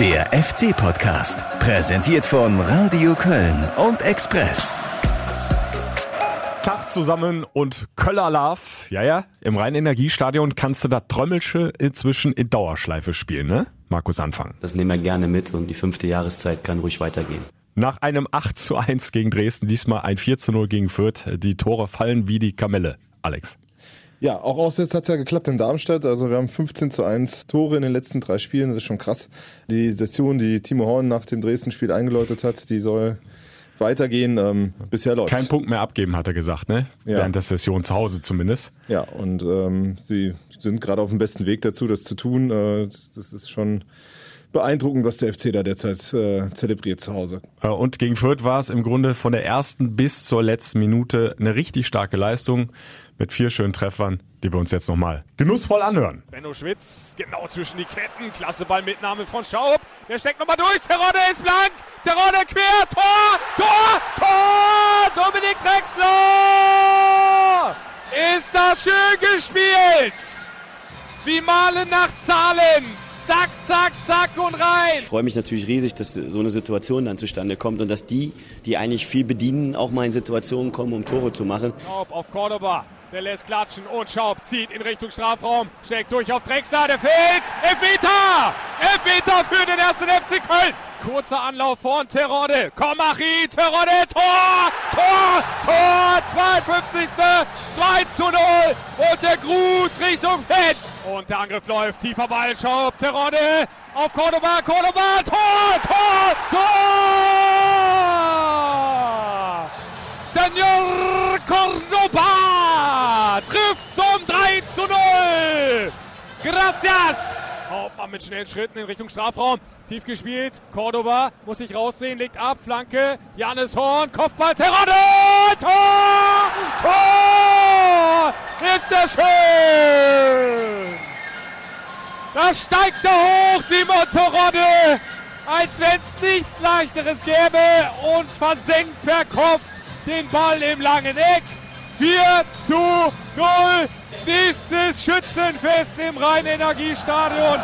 Der FC-Podcast, präsentiert von Radio Köln und Express. Tag zusammen und Köller Love. Ja, ja, im Rhein-Energiestadion kannst du da Trömmelsche inzwischen in Dauerschleife spielen, ne? Markus Anfang. Das nehmen wir gerne mit und die fünfte Jahreszeit kann ruhig weitergehen. Nach einem 8 zu 1 gegen Dresden, diesmal ein 4 zu 0 gegen Fürth. Die Tore fallen wie die Kamelle. Alex. Ja, auch auswärts hat es ja geklappt in Darmstadt. Also wir haben 15 zu 1 Tore in den letzten drei Spielen. Das ist schon krass. Die Session, die Timo Horn nach dem Dresden-Spiel eingeläutet hat, die soll weitergehen. Ähm, bisher läuft Kein Punkt mehr abgeben, hat er gesagt, ne? Ja. Während der Session zu Hause zumindest. Ja, und ähm, sie sind gerade auf dem besten Weg dazu, das zu tun. Äh, das ist schon beeindruckend, was der FC da derzeit äh, zelebriert zu Hause. Und gegen Fürth war es im Grunde von der ersten bis zur letzten Minute eine richtig starke Leistung mit vier schönen Treffern, die wir uns jetzt nochmal genussvoll anhören. Benno Schwitz, genau zwischen die Ketten. Klasse Ballmitnahme von Schaub. Der steckt nochmal durch. Terodde ist blank. Terodde quer. Tor! Tor! Tor! Dominik Drexler! Ist das schön gespielt! Wie malen nach Zahlen. Zack, zack, zack und rein. Ich freue mich natürlich riesig, dass so eine Situation dann zustande kommt und dass die, die eigentlich viel bedienen, auch mal in Situationen kommen, um Tore zu machen. Schaub auf Cordoba. Der lässt klatschen und Schaub zieht in Richtung Strafraum. Steckt durch auf Drexler. Der fehlt. Elfmeter! Elfmeter für den ersten FC Köln. Kurzer Anlauf von Terodde. Komachi, Terodde, Tor! Tor! Tor! 52. 2 zu 0. Und der Gruß Richtung Fetz. Und der Angriff läuft. Tiefer Ball. Schaub, Terodde auf Cordoba. Cordoba. Tor! Tor! Tor! Senor Cordoba trifft zum 3 zu 0. Gracias. Hauptmann mit schnellen Schritten in Richtung Strafraum. Tief gespielt. Cordoba muss sich raussehen, legt ab. Flanke. Janis Horn. Kopfball. Terodde. Tor! Tor! Ist das schön! Da steigt er hoch, Simon Terodde. Als wenn es nichts leichteres gäbe. Und versenkt per Kopf den Ball im langen Eck. 4 zu 0. Nächstes Schützenfest im Rhein-Energiestadion.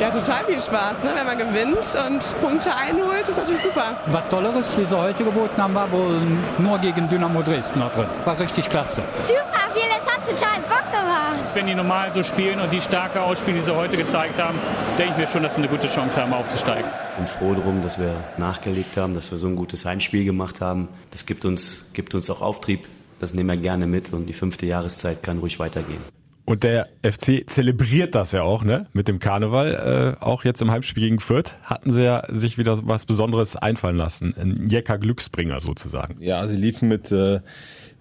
Ja, total viel Spaß, ne? wenn man gewinnt und Punkte einholt, ist natürlich super. Was Tolleres, wie sie heute geboten haben, war wohl nur gegen Dynamo Dresden noch drin. War richtig klasse. Super viel, es hat total Bock gemacht. Wenn die normal so spielen und die stärker ausspielen, die sie heute gezeigt haben, denke ich mir schon, dass sie eine gute Chance haben, aufzusteigen. bin froh darum, dass wir nachgelegt haben, dass wir so ein gutes Heimspiel gemacht haben. Das gibt uns, gibt uns auch Auftrieb. Das nehmen wir gerne mit und die fünfte Jahreszeit kann ruhig weitergehen. Und der FC zelebriert das ja auch, ne? Mit dem Karneval. Äh, auch jetzt im Heimspiel gegen Fürth hatten sie ja sich wieder was Besonderes einfallen lassen. Ein Jecker Glücksbringer sozusagen. Ja, sie liefen mit äh,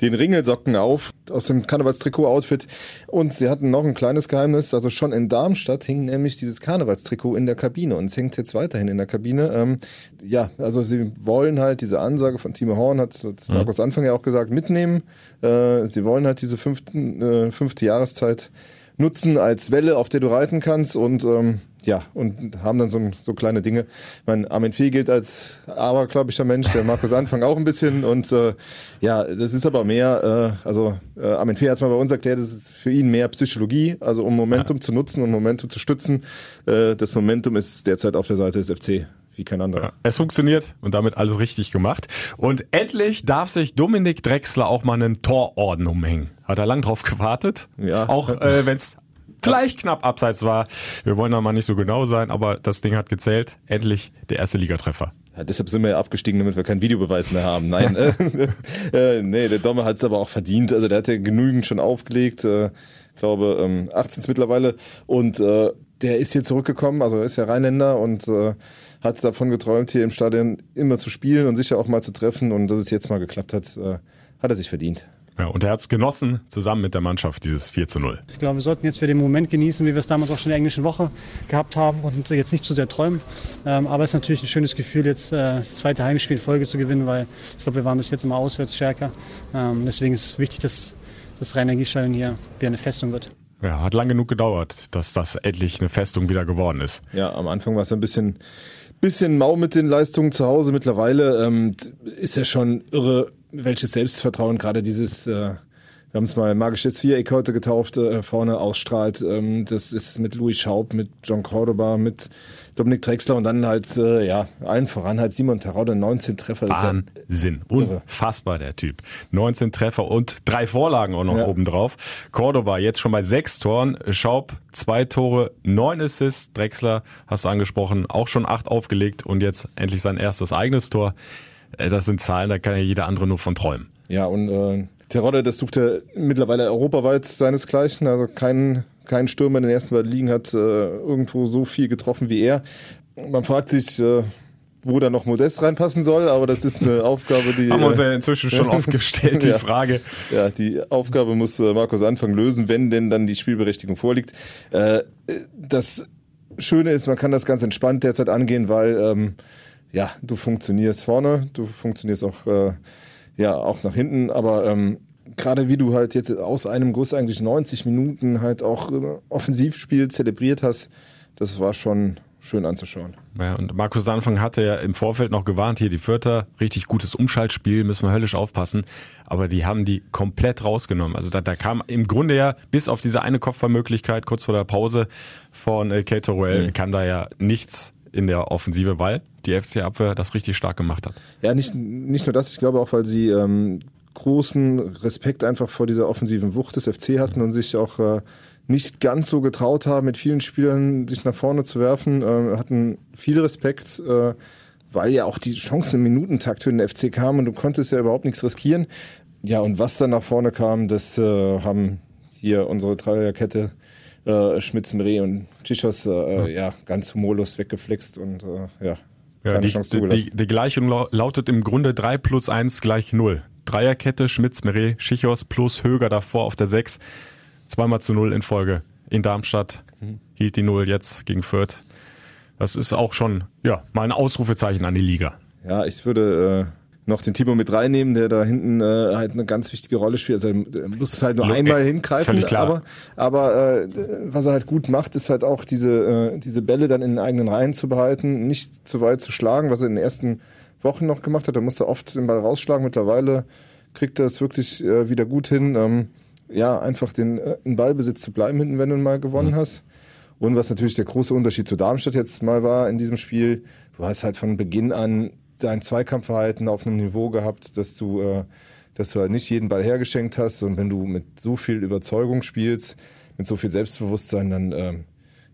den Ringelsocken auf aus dem Karnevalstrikot-Outfit und sie hatten noch ein kleines Geheimnis. Also schon in Darmstadt hing nämlich dieses Karnevalstrikot in der Kabine und es hängt jetzt weiterhin in der Kabine. Ähm, ja, also sie wollen halt diese Ansage von Timo Horn, hat, hat Markus Anfang ja auch gesagt, mitnehmen. Äh, sie wollen halt diese fünften, äh, fünfte Jahreszeit nutzen als Welle, auf der du reiten kannst und ähm, ja, und haben dann so, so kleine Dinge. Ich meine, Armin Fee gilt als abergläubischer Mensch, der Markus Anfang auch ein bisschen und äh, ja, das ist aber mehr, äh, also äh, Armin Fee hat es mal bei uns erklärt, das ist für ihn mehr Psychologie, also um Momentum zu nutzen und Momentum zu stützen. Äh, das Momentum ist derzeit auf der Seite des FC wie kein anderer. Ja, es funktioniert und damit alles richtig gemacht. Und endlich darf sich Dominik Drexler auch mal einen Tororden umhängen. Hat er lang drauf gewartet. Ja. Auch äh, wenn es vielleicht knapp abseits war. Wir wollen da mal nicht so genau sein, aber das Ding hat gezählt. Endlich der erste Ligatreffer. Ja, deshalb sind wir ja abgestiegen, damit wir keinen Videobeweis mehr haben. Nein, äh, äh, nee, der Domme hat es aber auch verdient. Also der hat ja genügend schon aufgelegt. Äh, ich glaube, ähm, 18 mittlerweile. Und äh, der ist hier zurückgekommen, also er ist ja Rheinländer und äh, hat davon geträumt, hier im Stadion immer zu spielen und sicher auch mal zu treffen. Und dass es jetzt mal geklappt hat, äh, hat er sich verdient. Ja, und er hat es genossen, zusammen mit der Mannschaft, dieses 4 zu 0. Ich glaube, wir sollten jetzt für den Moment genießen, wie wir es damals auch schon in der englischen Woche gehabt haben und jetzt nicht zu sehr träumen. Ähm, aber es ist natürlich ein schönes Gefühl, jetzt äh, das zweite Heimspiel in Folge zu gewinnen, weil ich glaube, wir waren bis jetzt immer auswärts stärker. Ähm, deswegen ist es wichtig, dass das Rhein-Energiestadion hier wieder eine Festung wird. Ja, hat lang genug gedauert, dass das endlich eine Festung wieder geworden ist. Ja, am Anfang war es ein bisschen, bisschen mau mit den Leistungen zu Hause. Mittlerweile ähm, ist ja schon irre, welches Selbstvertrauen gerade dieses, äh, wir haben es mal magisches Viereck heute getauft, äh, vorne ausstrahlt. Ähm, das ist mit Louis Schaub, mit John Cordoba, mit Dominik Drexler und dann halt, äh, ja, allen voran halt Simon Terode, 19 Treffer. Wahnsinn. Ja Unfassbar, der Typ. 19 Treffer und drei Vorlagen auch noch ja. obendrauf. Cordoba jetzt schon bei sechs Toren. Schaub zwei Tore, neun Assists. Drexler, hast du angesprochen, auch schon acht aufgelegt und jetzt endlich sein erstes eigenes Tor. Äh, das sind Zahlen, da kann ja jeder andere nur von träumen. Ja, und äh, Terodde, das sucht er mittlerweile europaweit seinesgleichen. Also kein, kein Stürmer in den ersten beiden Ligen hat äh, irgendwo so viel getroffen wie er. Man fragt sich, äh, wo da noch Modest reinpassen soll, aber das ist eine Aufgabe, die. Haben wir uns ja inzwischen schon oft gestellt, die ja, Frage. Ja, die Aufgabe muss äh, Markus Anfang lösen, wenn denn dann die Spielberechtigung vorliegt. Äh, das Schöne ist, man kann das ganz entspannt derzeit angehen, weil ähm, ja, du funktionierst vorne, du funktionierst auch äh, ja auch nach hinten, aber ähm, gerade wie du halt jetzt aus einem Guss eigentlich 90 Minuten halt auch äh, Offensivspiel zelebriert hast, das war schon schön anzuschauen. Ja, und Markus Anfang hatte ja im Vorfeld noch gewarnt, hier die Vierter, richtig gutes Umschaltspiel, müssen wir höllisch aufpassen. Aber die haben die komplett rausgenommen. Also da, da kam im Grunde ja bis auf diese eine Kopfballmöglichkeit kurz vor der Pause von äh, Kate mhm. kam da ja nichts in der Offensive, weil die FC-Abwehr das richtig stark gemacht hat. Ja, nicht, nicht nur das, ich glaube auch, weil sie ähm, großen Respekt einfach vor dieser offensiven Wucht des FC hatten und sich auch äh, nicht ganz so getraut haben, mit vielen Spielern sich nach vorne zu werfen, äh, hatten viel Respekt, äh, weil ja auch die Chancen im Minutentakt für den FC kamen und du konntest ja überhaupt nichts riskieren. Ja, und was dann nach vorne kam, das äh, haben hier unsere Dreierkette äh, Schmitz, Mre und Chichos äh, ja. ja. ganz humorlos weggeflext und äh, ja, ja, die, die, die, Gleichung lautet im Grunde 3 plus 1 gleich 0. Dreierkette, Schmitz, Meret, Schichos plus Höger davor auf der 6. Zweimal zu 0 in Folge. In Darmstadt mhm. hielt die 0 jetzt gegen Fürth. Das ist auch schon ja, mal ein Ausrufezeichen an die Liga. Ja, ich würde äh, noch den Timo mit reinnehmen, der da hinten äh, halt eine ganz wichtige Rolle spielt. Also er muss halt nur einmal äh, hingreifen, aber aber äh, was er halt gut macht, ist halt auch diese äh, diese Bälle dann in den eigenen Reihen zu behalten, nicht zu weit zu schlagen, was er in den ersten Wochen noch gemacht hat. Da musste er oft den Ball rausschlagen. Mittlerweile kriegt er es wirklich äh, wieder gut hin, ähm, ja einfach den äh, in Ballbesitz zu bleiben hinten, wenn du mal gewonnen mhm. hast. Und was natürlich der große Unterschied zu Darmstadt jetzt mal war in diesem Spiel, du hast halt von Beginn an dein Zweikampfverhalten auf einem Niveau gehabt, dass du, äh, dass du halt nicht jeden Ball hergeschenkt hast. Und wenn du mit so viel Überzeugung spielst, mit so viel Selbstbewusstsein, dann, äh,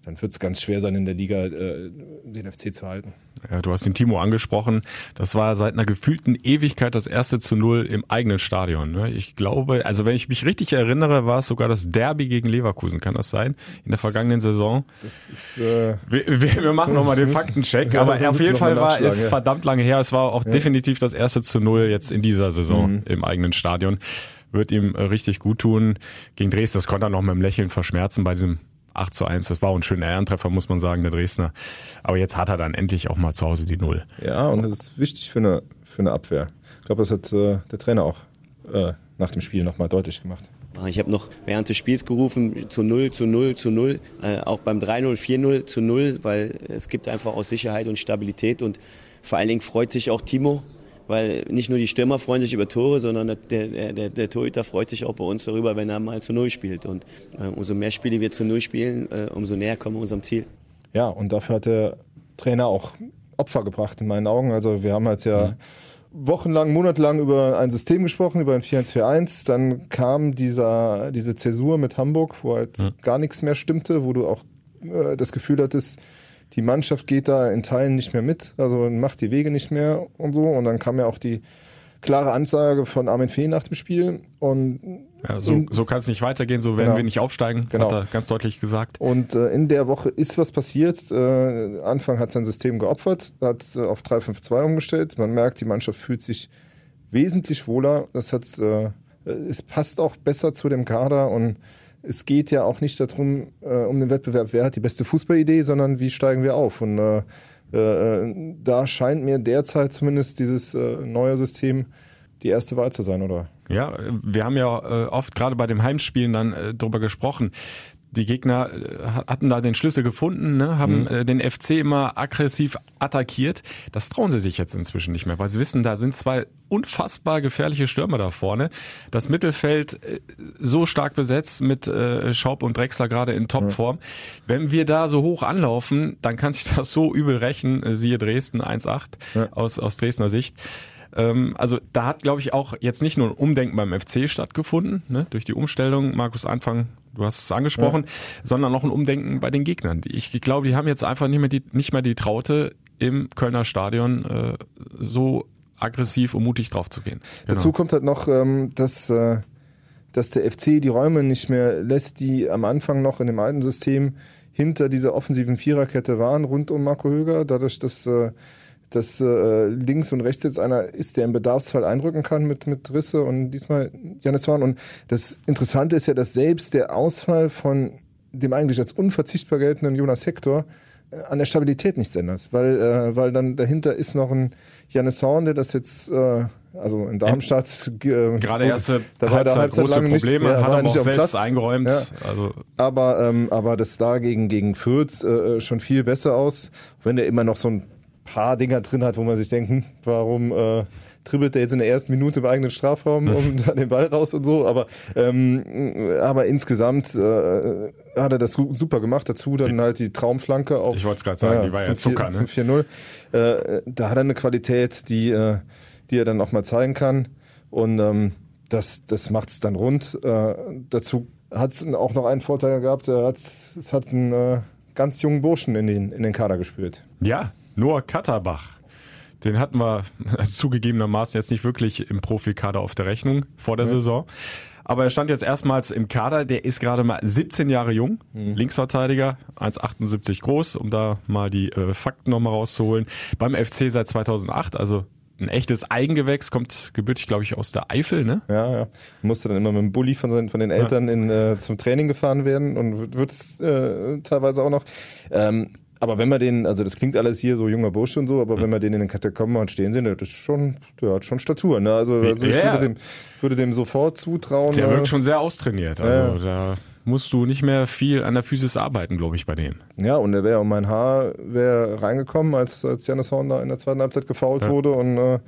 dann wird es ganz schwer sein, in der Liga äh, den FC zu halten. Ja, du hast den Timo angesprochen. Das war seit einer gefühlten Ewigkeit das erste zu Null im eigenen Stadion. Ne? Ich glaube, also wenn ich mich richtig erinnere, war es sogar das Derby gegen Leverkusen. Kann das sein? In der vergangenen Saison? Ist, äh, wir, wir, machen nochmal den Faktencheck. Ja, aber auf jeden Fall war es ja. verdammt lange her. Es war auch ja. definitiv das erste zu Null jetzt in dieser Saison mhm. im eigenen Stadion. Wird ihm richtig gut tun. Gegen Dresden, das konnte er noch mit dem Lächeln verschmerzen bei diesem 8 zu 1. Das war auch ein schöner Ehrentreffer, muss man sagen, der Dresdner. Aber jetzt hat er dann endlich auch mal zu Hause die Null. Ja, und das ist wichtig für eine, für eine Abwehr. Ich glaube, das hat äh, der Trainer auch äh, nach dem Spiel nochmal deutlich gemacht. Ich habe noch während des Spiels gerufen, zu 0, zu 0, zu 0. Äh, auch beim 3-0, 4-0 zu 0, weil es gibt einfach auch Sicherheit und Stabilität. Und vor allen Dingen freut sich auch Timo, weil nicht nur die Stürmer freuen sich über Tore, sondern der, der, der, Torhüter freut sich auch bei uns darüber, wenn er mal zu Null spielt. Und äh, umso mehr Spiele wir zu Null spielen, äh, umso näher kommen wir unserem Ziel. Ja, und dafür hat der Trainer auch Opfer gebracht in meinen Augen. Also wir haben jetzt ja mhm. wochenlang, monatelang über ein System gesprochen, über ein 4-1-4-1. Dann kam dieser, diese Zäsur mit Hamburg, wo halt mhm. gar nichts mehr stimmte, wo du auch äh, das Gefühl hattest, die Mannschaft geht da in Teilen nicht mehr mit, also macht die Wege nicht mehr und so. Und dann kam ja auch die klare Ansage von Armin Fee nach dem Spiel. Und ja, so, so kann es nicht weitergehen, so werden genau. wir nicht aufsteigen, genau. hat er ganz deutlich gesagt. Und äh, in der Woche ist was passiert. Äh, Anfang hat sein System geopfert, hat äh, auf 3-5-2 umgestellt. Man merkt, die Mannschaft fühlt sich wesentlich wohler. Das hat, äh, es passt auch besser zu dem Kader und es geht ja auch nicht darum, äh, um den Wettbewerb, wer hat die beste Fußballidee, sondern wie steigen wir auf. Und äh, äh, da scheint mir derzeit zumindest dieses äh, neue System die erste Wahl zu sein, oder? Ja, wir haben ja äh, oft gerade bei dem Heimspielen dann äh, drüber gesprochen die Gegner äh, hatten da den Schlüssel gefunden, ne, haben Mhm. äh, den FC immer aggressiv attackiert. Das trauen sie sich jetzt inzwischen nicht mehr, weil sie wissen, da sind zwei unfassbar gefährliche Stürmer da vorne. Das Mittelfeld äh, so stark besetzt mit äh, Schaub und Drexler gerade in Topform. Wenn wir da so hoch anlaufen, dann kann sich das so übel rächen, siehe Dresden 1-8 aus, aus Dresdner Sicht. Ähm, also da hat, glaube ich, auch jetzt nicht nur ein Umdenken beim FC stattgefunden, ne, durch die Umstellung, Markus Anfang, du hast es angesprochen, sondern auch ein Umdenken bei den Gegnern. Ich glaube, die haben jetzt einfach nicht mehr die, nicht mehr die Traute, im Kölner Stadion äh, so aggressiv und mutig drauf zu gehen. Genau. Dazu kommt halt noch, ähm, dass, äh, dass der FC die Räume nicht mehr lässt, die am Anfang noch in dem alten System hinter dieser offensiven Viererkette waren, rund um Marco Höger, dadurch, dass, äh, dass äh, links und rechts jetzt einer ist, der im Bedarfsfall einrücken kann mit, mit Risse und diesmal Janis Horn. Und das Interessante ist ja, dass selbst der Ausfall von dem eigentlich als unverzichtbar geltenden Jonas Hector äh, an der Stabilität nichts ändert, weil, äh, weil dann dahinter ist noch ein Janis Horn, der das jetzt, äh, also in Darmstadt, äh, Gerade erste da war der Halbzeit große lang nicht, Probleme, ja, hat nicht auch selbst Platz. eingeräumt. Ja. Also Aber, ähm, aber das da gegen, gegen Fürth äh, schon viel besser aus, wenn er immer noch so ein paar Dinger drin hat, wo man sich denkt, hm, warum äh, dribbelt der jetzt in der ersten Minute im eigenen Strafraum und dann den Ball raus und so. Aber, ähm, aber insgesamt äh, hat er das su- super gemacht. Dazu dann halt die Traumflanke auf. Ich wollte es gerade sagen, die war ja zum Zucker, vier- ne? Zum 4-0. Äh, da hat er eine Qualität, die, äh, die er dann auch mal zeigen kann. Und ähm, das, das macht es dann rund. Äh, dazu hat es auch noch einen Vorteil gehabt. Er hat, es hat einen äh, ganz jungen Burschen in den, in den Kader gespürt. Ja, Noah Katterbach. Den hatten wir zugegebenermaßen jetzt nicht wirklich im Profikader auf der Rechnung vor der Saison. Aber er stand jetzt erstmals im Kader. Der ist gerade mal 17 Jahre jung, Linksverteidiger, 1,78 groß, um da mal die äh, Fakten nochmal rauszuholen. Beim FC seit 2008, also ein echtes Eigengewächs, kommt gebürtig, glaube ich, aus der Eifel, ne? Ja, ja. Musste dann immer mit dem Bulli von, seinen, von den Eltern in, äh, zum Training gefahren werden und wird es äh, teilweise auch noch. Ähm, aber wenn man den, also das klingt alles hier so junger Bursche und so, aber wenn man den in den Katakomben mal stehen sehen, das ist schon, der hat schon Statur. Ne? Also, also ich würde dem, würde dem sofort zutrauen. Der äh, wirkt schon sehr austrainiert. Also da musst du nicht mehr viel an der Physis arbeiten, glaube ich, bei dem. Ja, und er wäre um mein Haar wäre reingekommen, als, als Janis Horn da in der zweiten Halbzeit gefoult Ja. wurde und äh,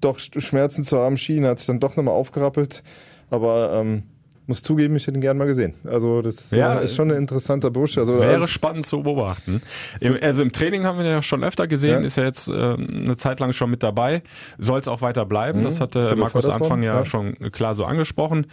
doch Sch- Schmerzen zu haben schien, hat sich dann doch nochmal aufgerappelt. Aber ähm, muss zugeben, ich hätte ihn gern mal gesehen. Also das Ja, äh, ist schon ein interessanter Bursche. Also, Wäre also, spannend zu beobachten. Im, also im Training haben wir ihn ja schon öfter gesehen, Ja. ist ja jetzt äh, eine Zeit lang schon mit dabei. Soll es auch weiter bleiben. Mhm, Das hatte ja Markus Anfang ja, ja. schon klar so angesprochen.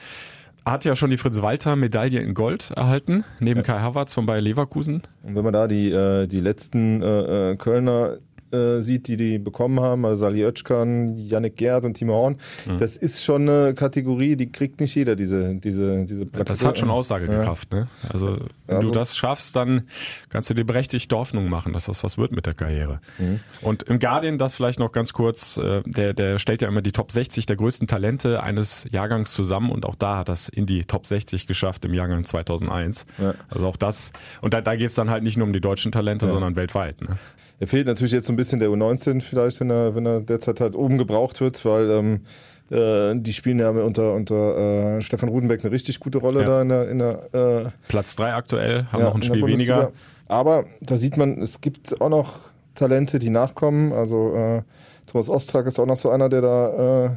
Hat ja schon die Fritz-Walter-Medaille in Gold erhalten, neben Kai Havertz von Bayer Leverkusen. und wenn man da die, äh, die letzten äh, äh, Kölner äh, sieht, die die bekommen haben, also Sali Özcan, Yannick Gerd und Timo Horn, Mhm. das ist schon eine Kategorie, die kriegt nicht jeder, diese, diese, diese Das Plakette. hat schon Aussagekraft. Ne? Also wenn Also- du das schaffst, dann kannst du dir berechtigte Hoffnung machen, dass das was wird mit der Karriere. Mhm. Und im Guardian, das vielleicht noch ganz kurz, äh, der, der stellt ja immer die Top 60 der größten Talente eines Jahrgangs zusammen und auch da hat das in die Top 60 geschafft im Jahrgang 2001. Ja. Also auch das. Und da, da geht es dann halt nicht nur um die deutschen Talente, sondern weltweit. Ne? Er fehlt natürlich jetzt so ein bisschen der U19 vielleicht, wenn er, wenn er derzeit halt oben gebraucht wird, weil ähm, äh, die spielen ja unter, unter äh, Stefan Rudenbeck eine richtig gute Rolle Ja. da in der, in der äh, Platz 3 aktuell, haben ja, noch ein Spiel weniger. Aber da sieht man, es gibt auch noch Talente, die nachkommen. Also äh, Thomas Ostrak ist auch noch so einer, der da, äh,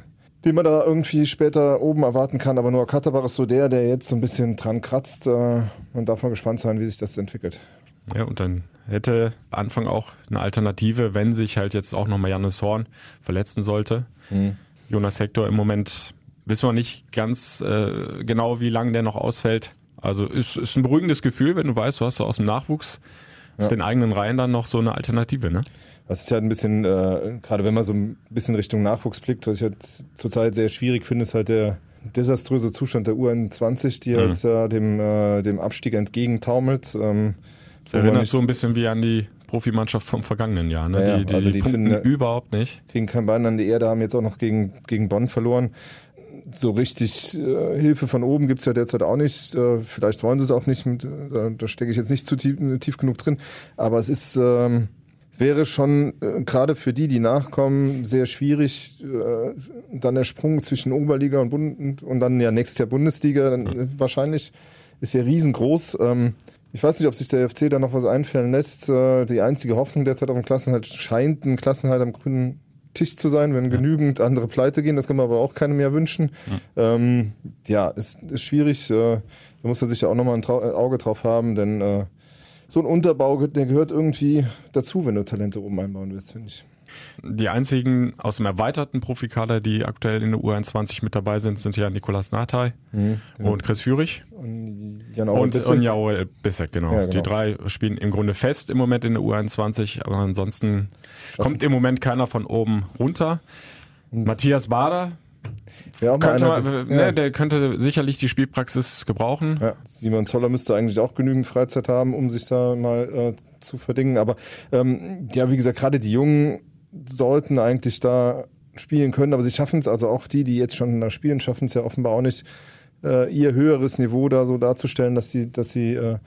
den man da irgendwie später oben erwarten kann. Aber Noah Katterbach ist so der, der jetzt so ein bisschen dran kratzt. Äh, man darf mal gespannt sein, wie sich das entwickelt. Ja, und dann hätte Anfang auch eine Alternative, wenn sich halt jetzt auch nochmal Jannis Horn verletzen sollte. Jonas Hector im Moment wissen wir nicht ganz äh, genau, wie lange der noch ausfällt. Also ist, ist ein beruhigendes Gefühl, wenn du weißt, du hast so aus dem Nachwuchs aus den eigenen Reihen dann noch so eine Alternative, ne? Was ich halt ein bisschen, äh, gerade wenn man so ein bisschen Richtung Nachwuchs blickt, was ich halt zurzeit sehr schwierig finde, ist halt der desaströse Zustand der UN20, die Mhm. halt äh, dem, äh, dem Abstieg entgegentaumelt. Ähm, Das erinnert so ein bisschen wie an die Profimannschaft vom vergangenen Jahr, ne? Ja, die die, also die punkten finden- überhaupt nicht. kein Bein an die Erde, haben jetzt auch noch gegen, gegen Bonn verloren. So richtig äh, Hilfe von oben gibt's ja derzeit auch nicht. Äh, vielleicht wollen sie es auch nicht. Mit, äh, da, stecke ich jetzt nicht zu tief, tief genug drin. Aber es ist, ähm, es wäre schon äh, gerade für die, die nachkommen, sehr schwierig. Äh, dann der Sprung zwischen Oberliga und, Bund und dann ja nächstes Jahr Bundesliga dann, äh, wahrscheinlich ist ja riesengroß. Ähm, ich weiß nicht, ob sich der FC da noch was einfallen lässt. Äh, die einzige Hoffnung derzeit auf dem Klassenhalt scheint ein Klassenhalt am grünen Tisch zu sein, wenn ja. genügend andere pleite gehen. Das kann man aber auch keinem mehr wünschen. Ja, ähm, ja ist, ist schwierig. Äh, da muss er sich ja auch nochmal ein Trau Auge drauf haben, denn äh, so ein Unterbau, der gehört irgendwie dazu, wenn du Talente oben einbauen willst, finde ich. Die einzigen aus dem erweiterten Profikader, die aktuell in der U21 mit dabei sind, sind ja Nikolas Nathai mhm, genau. und Chris Führig. Und Jan und, Bissek. und Jaoel Bissek, genau. Ja, genau. Die drei spielen im Grunde fest im Moment in der U21, aber ansonsten Schaffen. kommt im Moment keiner von oben runter. Und Matthias Bader, ja, könnte man, ja. ne, der könnte sicherlich die Spielpraxis gebrauchen. Ja. Simon Zoller müsste eigentlich auch genügend Freizeit haben, um sich da mal äh, zu verdingen. Aber ähm, ja, wie gesagt, gerade die Jungen sollten eigentlich da spielen können, aber sie schaffen es, also auch die, die jetzt schon da spielen, schaffen es ja offenbar auch nicht, äh, ihr höheres Niveau da so darzustellen, dass sie, dass sie äh,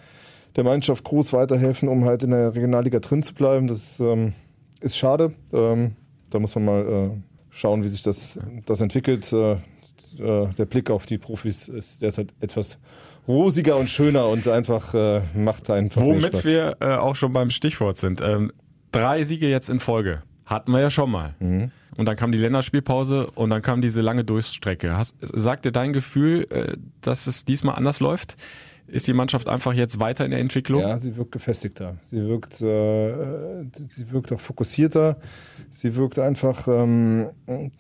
der Mannschaft groß weiterhelfen, um halt in der Regionalliga drin zu bleiben. Das ähm, ist schade. Ähm, da muss man mal äh, schauen, wie sich das, das entwickelt. Äh, äh, der Blick auf die Profis ist derzeit etwas rosiger und schöner und einfach äh, macht einfach Womit wir auch schon beim Stichwort sind. Ähm, drei Siege jetzt in Folge. Hatten wir ja schon mal. Mhm. Und dann kam die Länderspielpause und dann kam diese lange Durchstrecke. Hast, sagt dir dein Gefühl, äh, dass es diesmal anders läuft? Ist die Mannschaft einfach jetzt weiter in der Entwicklung? Ja, sie wirkt gefestigter. Sie wirkt, äh, sie wirkt auch fokussierter. Sie wirkt einfach, ähm,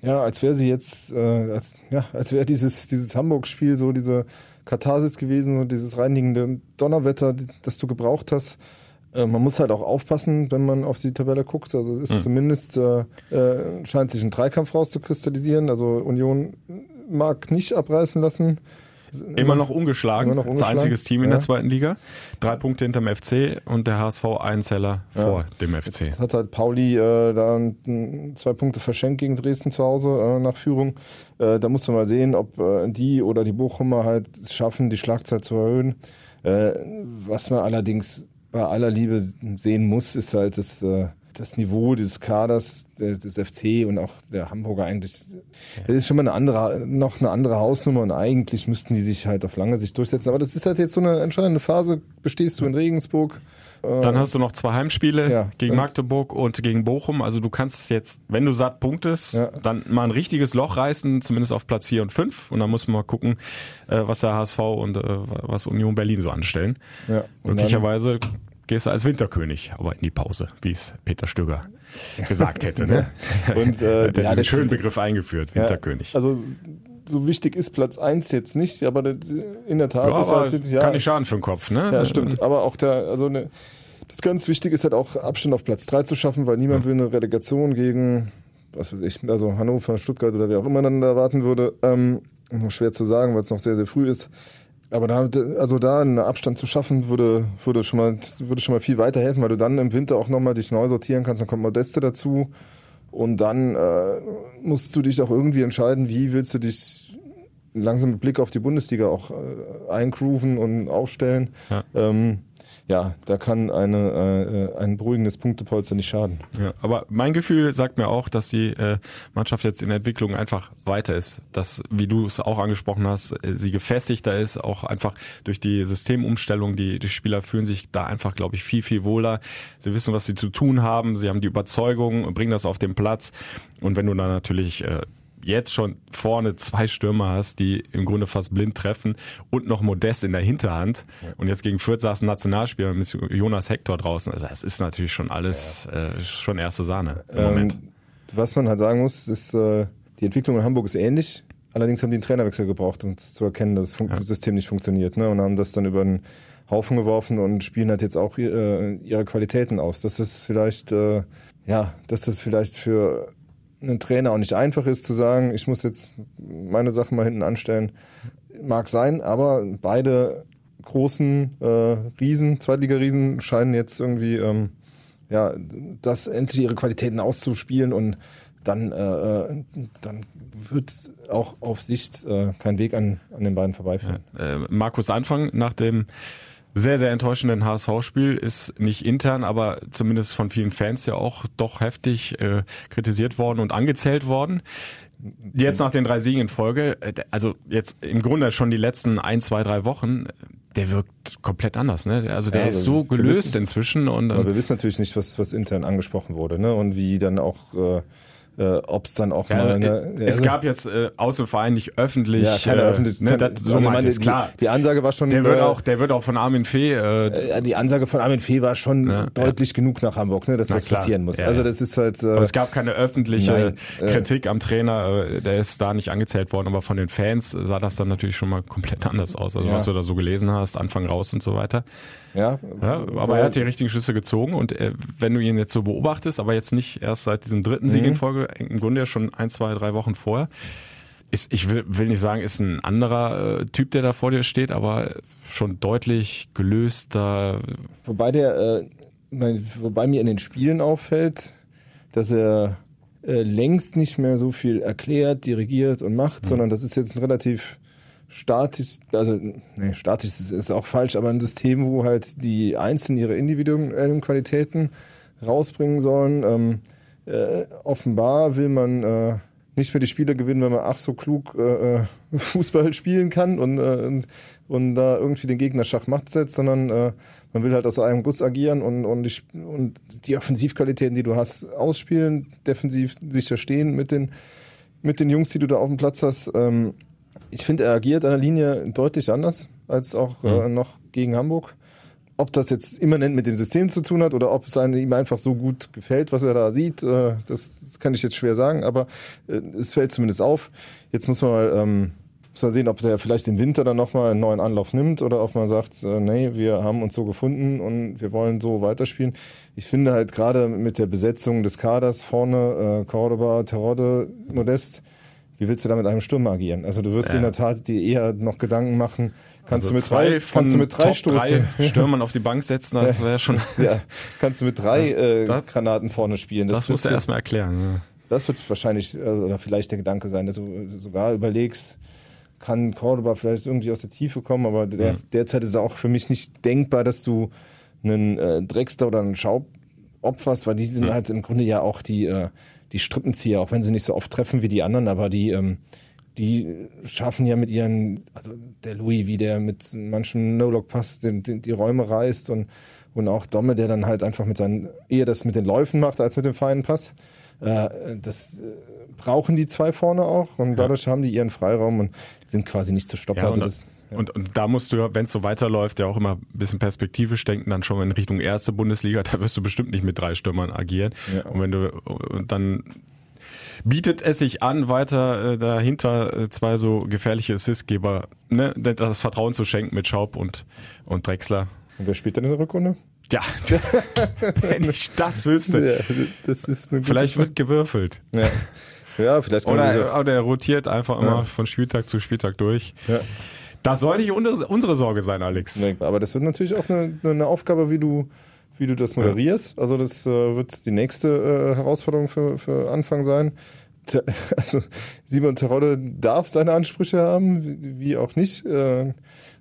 ja, als wäre sie jetzt, äh, als, ja, als wäre dieses, dieses Hamburg-Spiel so diese Katharsis gewesen, so dieses reinigende Donnerwetter, das du gebraucht hast. Äh, man muss halt auch aufpassen, wenn man auf die Tabelle guckt. Also es ist mhm. zumindest, äh, äh, scheint sich ein Dreikampf rauszukristallisieren. Also Union mag nicht abreißen lassen. Immer noch ungeschlagen. Immer noch ungeschlagen. Das einziges Team in ja. der zweiten Liga. Drei Punkte hinterm FC und der HSV ein Zeller ja. vor dem FC. Jetzt hat halt Pauli äh, da zwei Punkte verschenkt gegen Dresden zu Hause äh, nach Führung. Äh, da muss man mal sehen, ob äh, die oder die Bochumer halt schaffen, die Schlagzeit zu erhöhen. Äh, was man allerdings bei aller Liebe sehen muss, ist halt das, äh, das Niveau des Kaders des FC und auch der Hamburger eigentlich. Das ist schon mal eine andere, noch eine andere Hausnummer und eigentlich müssten die sich halt auf lange Sicht durchsetzen. Aber das ist halt jetzt so eine entscheidende Phase. Bestehst du in Regensburg? Dann hast du noch zwei Heimspiele ja, gegen Magdeburg und gegen Bochum. Also du kannst jetzt, wenn du satt punktest, ja. dann mal ein richtiges Loch reißen, zumindest auf Platz 4 und 5. Und dann muss man mal gucken, äh, was der HSV und äh, was Union Berlin so anstellen. Ja, Möglicherweise gehst du als Winterkönig aber in die Pause, wie es Peter Stöger gesagt hätte. Ne? und äh, der hat ja, schönen Begriff eingeführt, Winterkönig. also so wichtig ist Platz 1 jetzt nicht, aber in der Tat ja, ist halt, ja, kann nicht schaden für den Kopf, ne? Ja, stimmt. Aber auch der, also ne, das ganz Wichtige ist halt auch Abstand auf Platz 3 zu schaffen, weil niemand ja. will eine Relegation gegen, was weiß ich, also Hannover, Stuttgart oder wer auch immer dann da erwarten würde. Ähm, schwer zu sagen, weil es noch sehr, sehr früh ist. Aber da, also da einen Abstand zu schaffen, würde, würde, schon mal, würde schon mal viel weiterhelfen, weil du dann im Winter auch nochmal dich neu sortieren kannst. Dann kommt Modeste dazu. Und dann äh, musst du dich auch irgendwie entscheiden, wie willst du dich langsam mit Blick auf die Bundesliga auch äh, eingrooven und aufstellen. Ja. Ähm, ja, da kann eine, äh, ein beruhigendes Punktepolster nicht schaden. Ja, aber mein Gefühl sagt mir auch, dass die äh, Mannschaft jetzt in der Entwicklung einfach weiter ist. Dass, wie du es auch angesprochen hast, äh, sie gefestigter ist, auch einfach durch die Systemumstellung. Die, die Spieler fühlen sich da einfach, glaube ich, viel, viel wohler. Sie wissen, was sie zu tun haben. Sie haben die Überzeugung, bringen das auf den Platz. Und wenn du dann natürlich äh, jetzt schon vorne zwei Stürmer hast, die im Grunde fast blind treffen und noch Modest in der Hinterhand und jetzt gegen Fürth saß ein Nationalspieler mit Jonas Hector draußen. Also das ist natürlich schon alles ja. äh, schon erste Sahne im ähm, Moment. Was man halt sagen muss, ist, äh, die Entwicklung in Hamburg ist ähnlich. Allerdings haben die einen Trainerwechsel gebraucht, um zu erkennen, dass das ja. System nicht funktioniert. Ne? Und haben das dann über den Haufen geworfen und spielen halt jetzt auch äh, ihre Qualitäten aus. Das ist vielleicht, äh, ja, dass das vielleicht für einen Trainer auch nicht einfach ist zu sagen, ich muss jetzt meine Sachen mal hinten anstellen. Mag sein, aber beide großen äh, Riesen, Zweitliga-Riesen, scheinen jetzt irgendwie ähm, ja, das endlich ihre Qualitäten auszuspielen und dann, äh, äh dann wird auch auf Sicht äh, kein Weg an, an den beiden vorbeiführen. Ja, äh, Markus Anfang nach dem sehr, sehr enttäuschenden HSV-Spiel ist nicht intern, aber zumindest von vielen Fans ja auch doch heftig äh, kritisiert worden und angezählt worden. Jetzt nach den drei Siegen in Folge, äh, also jetzt im Grunde schon die letzten ein, zwei, drei Wochen, der wirkt komplett anders. Ne? Also der Ja, ist aber so gelöst wissen- inzwischen und Aber ähm, wir wissen natürlich nicht, was, was intern angesprochen wurde, ne? Und wie dann auch, äh, äh, ob es dann auch ja, mal. äh, Ne, es also- gab jetzt äh, aus dem Verein nicht öffentlich. ja, keine äh, öffentliche. ne, keine, das, so also meine, ich, klar. Die, die Ansage war schon. Der wird äh, auch, der wird auch von Armin Fee. Äh, äh, die Ansage von Armin Fee war schon Ja, deutlich genug nach Hamburg, ne, dass Na was klar. passieren muss. Ja, also ja. das ist halt. Äh, aber es gab keine öffentliche Nein, äh, Kritik am Trainer. äh, Der ist da nicht angezählt worden, aber von den Fans sah das dann natürlich schon mal komplett anders aus. Also Ja. was du da so gelesen hast, Anfang raus und so weiter. Ja, Ja, aber er hat die richtigen Schlüsse gezogen und äh, wenn du ihn jetzt so beobachtest, aber jetzt nicht erst seit diesem dritten Sieg Mhm. in Folge, im Grunde ja schon ein, zwei, drei Wochen vorher, ist, ich will, will nicht sagen, ist ein anderer äh, Typ, der da vor dir steht, aber schon deutlich gelöster. Wobei der, äh, mein, wobei mir in den Spielen auffällt, dass er äh, längst nicht mehr so viel erklärt, dirigiert und macht, sondern das ist jetzt ein relativ statisch, also nee, statisch ist, ist auch falsch, aber ein System, wo halt die Einzelnen ihre individuellen Qualitäten rausbringen sollen. Ähm, äh, offenbar will man äh, nicht mehr die Spiele gewinnen, wenn man ach so klug äh, äh, Fußball spielen kann und, äh, und, und da irgendwie den Gegner Schachmatt setzt, sondern äh, man will halt aus einem Guss agieren und, und, die, und die Offensivqualitäten, die du hast, ausspielen, defensiv sicher stehen mit den, mit den Jungs, die du da auf dem Platz hast. Ähm, ich finde, er agiert an der Linie deutlich anders als auch äh, noch gegen Hamburg. Ob das jetzt immanent mit dem System zu tun hat oder ob es einem, ihm einfach so gut gefällt, was er da sieht, äh, das, das kann ich jetzt schwer sagen, aber äh, es fällt zumindest auf. Jetzt muss man mal, ähm, muss man sehen, ob der vielleicht im Winter dann nochmal einen neuen Anlauf nimmt oder ob man sagt, äh, nee, wir haben uns so gefunden und wir wollen so weiterspielen. Ich finde halt gerade mit der Besetzung des Kaders vorne, äh, Cordoba, Terodde, Modest, wie willst du da mit einem Sturm agieren? Also du wirst Ja. in der Tat dir eher noch Gedanken machen, kannst Also du mit zwei drei, kannst du mit drei drei Stürmern auf die Bank setzen, das wäre schon. ja, kannst du mit drei Das- äh, das- Granaten vorne spielen. Das, musst du erstmal erklären. Ja. Das wird wahrscheinlich äh, oder vielleicht der Gedanke sein, dass du sogar überlegst, kann Cordoba vielleicht irgendwie aus der Tiefe kommen, aber der, derzeit ist es auch für mich nicht denkbar, dass du einen äh, Drexler oder einen Schaub opferst, weil die sind halt im Grunde ja auch die, äh, die Strippenzieher, auch wenn sie nicht so oft treffen wie die anderen, aber die, ähm, die schaffen ja mit ihren, also der Louis, wie der mit manchem No-Lock-Pass die Räume reißt und, und auch Domme, der dann halt einfach mit seinen, eher das mit den Läufen macht als mit dem feinen Pass. Äh, das äh, brauchen die zwei vorne auch und dadurch haben die ihren Freiraum und sind quasi nicht zu stoppen. Ja, also und, das, und, und da musst du, wenn es so weiterläuft, ja auch immer ein bisschen perspektivisch denken, dann schon in Richtung erste Bundesliga, da wirst du bestimmt nicht mit drei Stürmern agieren. Ja. Und wenn du und dann bietet es sich an, weiter äh, dahinter äh, zwei so gefährliche Assistgeber, ne, das Vertrauen zu schenken mit Schaub und, und Drexler. und wer spielt dann in der Rückrunde? Ja, wenn ich das wüsste. Ja, das ist eine gute Vielleicht Frage. wird gewürfelt. Ja, ja vielleicht kann Oder, auch- oder er rotiert einfach immer Ja. von Spieltag zu Spieltag durch. Ja. Das soll nicht unsere, Sorge sein, Alex. Nee, aber das wird natürlich auch eine, eine Aufgabe, wie du, wie du das moderierst. Also das äh, wird die nächste äh, Herausforderung für, für Anfang sein. Te- Also Simon Terodde darf seine Ansprüche haben, wie, wie auch nicht. Äh,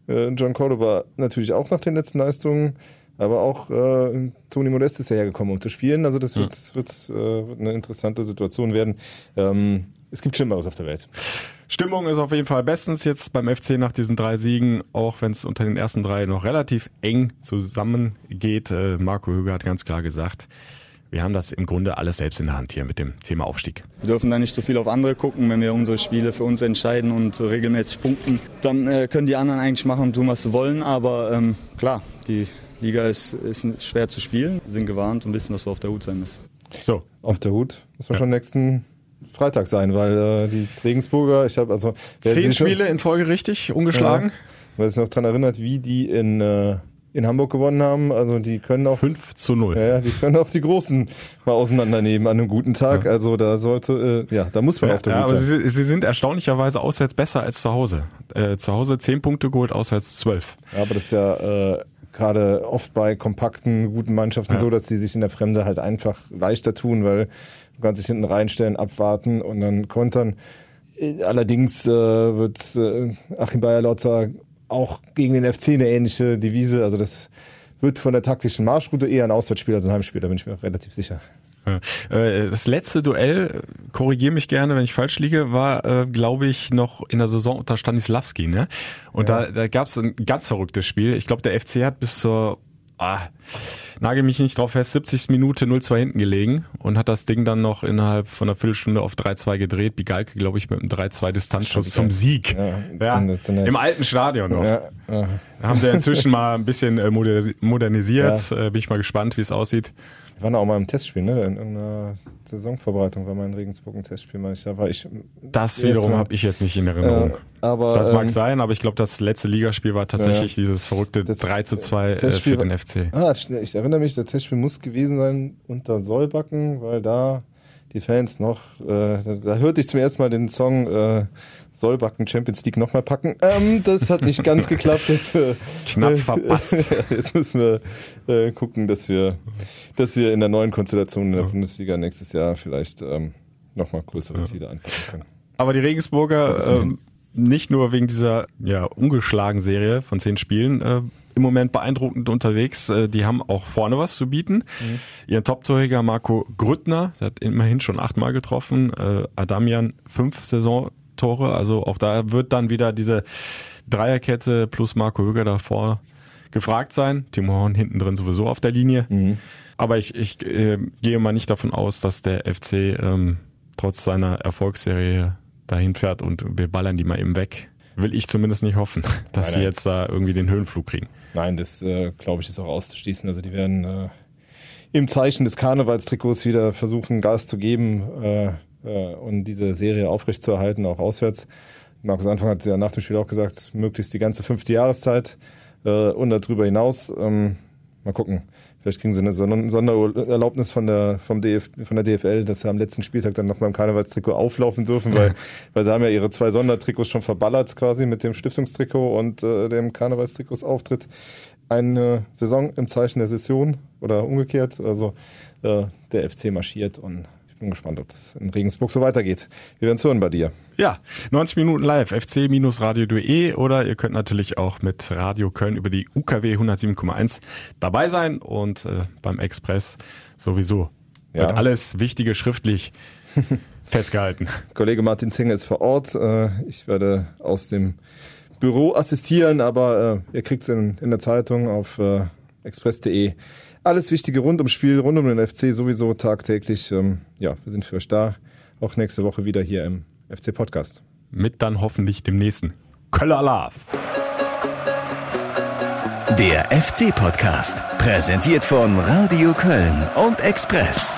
äh, John Cordoba natürlich auch nach den letzten Leistungen. Aber auch äh, Toni Modest ist ja hergekommen, um zu spielen. Also das wird, wird, äh, wird eine interessante Situation werden. Ähm, es gibt Schlimmeres auf der Welt. Stimmung ist auf jeden Fall bestens jetzt beim FC nach diesen drei Siegen, auch wenn es unter den ersten drei noch relativ eng zusammengeht. Äh, Marco Höger hat ganz klar gesagt, wir haben das im Grunde alles selbst in der Hand hier mit dem Thema Aufstieg. Wir dürfen da nicht so viel auf andere gucken. Wenn wir unsere Spiele für uns entscheiden und regelmäßig punkten, dann äh, können die anderen eigentlich machen und tun, was sie wollen. Aber ähm, klar, die Liga ist, ist schwer zu spielen. Wir sind gewarnt und wissen, dass wir auf der Hut sein müssen. So, Auf der Hut muss man schon nächsten Freitag sein, weil äh, die Regensburger, ich habe also zehn Spiele in Folge richtig, ungeschlagen. Ja, wer sich noch daran erinnert, wie die in, äh, in Hamburg gewonnen haben, also die können auch 5 zu 0. ja, ja, die können auch die Großen mal auseinandernehmen an einem guten Tag. Also da sollte, äh, ja, da muss man Ja, auf der ja, Hut aber sein. sie, sie sind erstaunlicherweise auswärts besser als zu Hause. Äh, zu Hause 10 Punkte geholt, auswärts 12. Ja, aber das ist ja äh, gerade oft bei kompakten, guten Mannschaften Ja. so, dass die sich in der Fremde halt einfach leichter tun, weil du kannst dich hinten reinstellen, abwarten und dann kontern. Äh, Allerdings äh, wird äh, Achim Bayerlotzer auch gegen den FC eine ähnliche Devise. Also das wird von der taktischen Marschroute eher ein Auswärtsspiel als ein Heimspiel, da bin ich mir relativ sicher. Äh, Das letzte Duell, korrigiere mich gerne, wenn ich falsch liege, war, äh, glaube ich, noch in der Saison unter Stanislavski. Ne? Und Ja. da, da gab es ein ganz verrücktes Spiel. Ich glaube, der FC hat bis zur, ah, nagel mich nicht drauf fest, 70. Minute 0-2 hinten gelegen und hat das Ding dann noch innerhalb von einer Viertelstunde auf 3-2 gedreht. Bigalke, glaube ich, mit einem 3-2 Distanzschuss zum Sieg. Ja, Ja. Im alten Stadion noch. Ja, ja. Haben sie inzwischen mal ein bisschen äh, moderni- modernisiert. Äh, Bin ich mal gespannt, wie es aussieht. Wir waren auch mal im Testspiel, ne? In einer Saisonvorbereitung war mal in Regensburg ein Testspiel, meine ich. Da war ich. Das wiederum habe ich jetzt nicht in Erinnerung. Äh, aber, das mag ähm, sein, aber ich glaube, das letzte Ligaspiel war tatsächlich dieses verrückte 3 zu 2 äh, Testspiel für den FC. Ah, ich, ich erinnere mich, das Testspiel muss gewesen sein unter Sollbacken, weil da die Fans noch, äh, da, da hörte ich zum ersten Mal den Song äh, Sollbacken Champions League nochmal packen. Ähm, das hat nicht ganz geklappt. Jetzt, äh, Knapp verpasst. Jetzt müssen wir äh, gucken, dass wir, dass wir in der neuen Konstellation in der Bundesliga nächstes Jahr vielleicht ähm, nochmal größere Ziele anpacken können. Aber die Regensburger, ähm, nicht nur wegen dieser ja, ungeschlagen Serie von zehn Spielen, äh, im Moment beeindruckend unterwegs. Äh, die haben auch vorne was zu bieten. Ihren Top-Torjäger Marco Grüttner, der hat immerhin schon achtmal getroffen. Äh, Adamian fünf Saisontore. Also auch da wird dann wieder diese Dreierkette plus Marco Höger davor gefragt sein. Timo Horn hinten drin sowieso auf der Linie. Aber ich, ich äh, gehe mal nicht davon aus, dass der FC ähm, trotz seiner Erfolgsserie dahin fährt und wir ballern die mal eben weg. Will ich zumindest nicht hoffen, dass Nein, sie nein. jetzt da irgendwie den Höhenflug kriegen. Nein, das äh, glaube ich ist auch auszuschließen. Also die werden äh, im Zeichen des Karnevalstrikots wieder versuchen, Gas zu geben äh, äh, und diese Serie aufrechtzuerhalten, auch auswärts. Markus Anfang hat ja nach dem Spiel auch gesagt, möglichst die ganze fünfte Jahreszeit äh, und darüber hinaus. Ähm, mal gucken. Vielleicht kriegen sie eine Sonder- Sondererlaubnis von der, vom DF, von der DFL, dass sie am letzten Spieltag dann noch beim Karnevalstrikot auflaufen dürfen, weil, weil sie haben ja ihre zwei Sondertrikots schon verballert quasi mit dem Stiftungstrikot und äh, dem Karnevalstrikotsauftritt. Eine Saison im Zeichen der Session oder umgekehrt. Also äh, der FC marschiert und bin gespannt, ob das in Regensburg so weitergeht. Wir werden es hören bei dir. Ja, 90 Minuten live, fc-radio.de oder ihr könnt natürlich auch mit Radio Köln über die UKW 107,1 dabei sein und äh, beim Express sowieso. Ja. Wird alles Wichtige schriftlich festgehalten. Kollege Martin Zinger ist vor Ort. Äh, Ich werde aus dem Büro assistieren, aber äh, ihr kriegt es in, in der Zeitung auf äh, express.de. Alles Wichtige rund ums Spiel, rund um den FC sowieso tagtäglich. Ähm, Ja, wir sind für euch da. Auch nächste Woche wieder hier im FC Podcast. Mit dann hoffentlich dem nächsten Köller Love. Der FC-Podcast, präsentiert von Radio Köln und Express.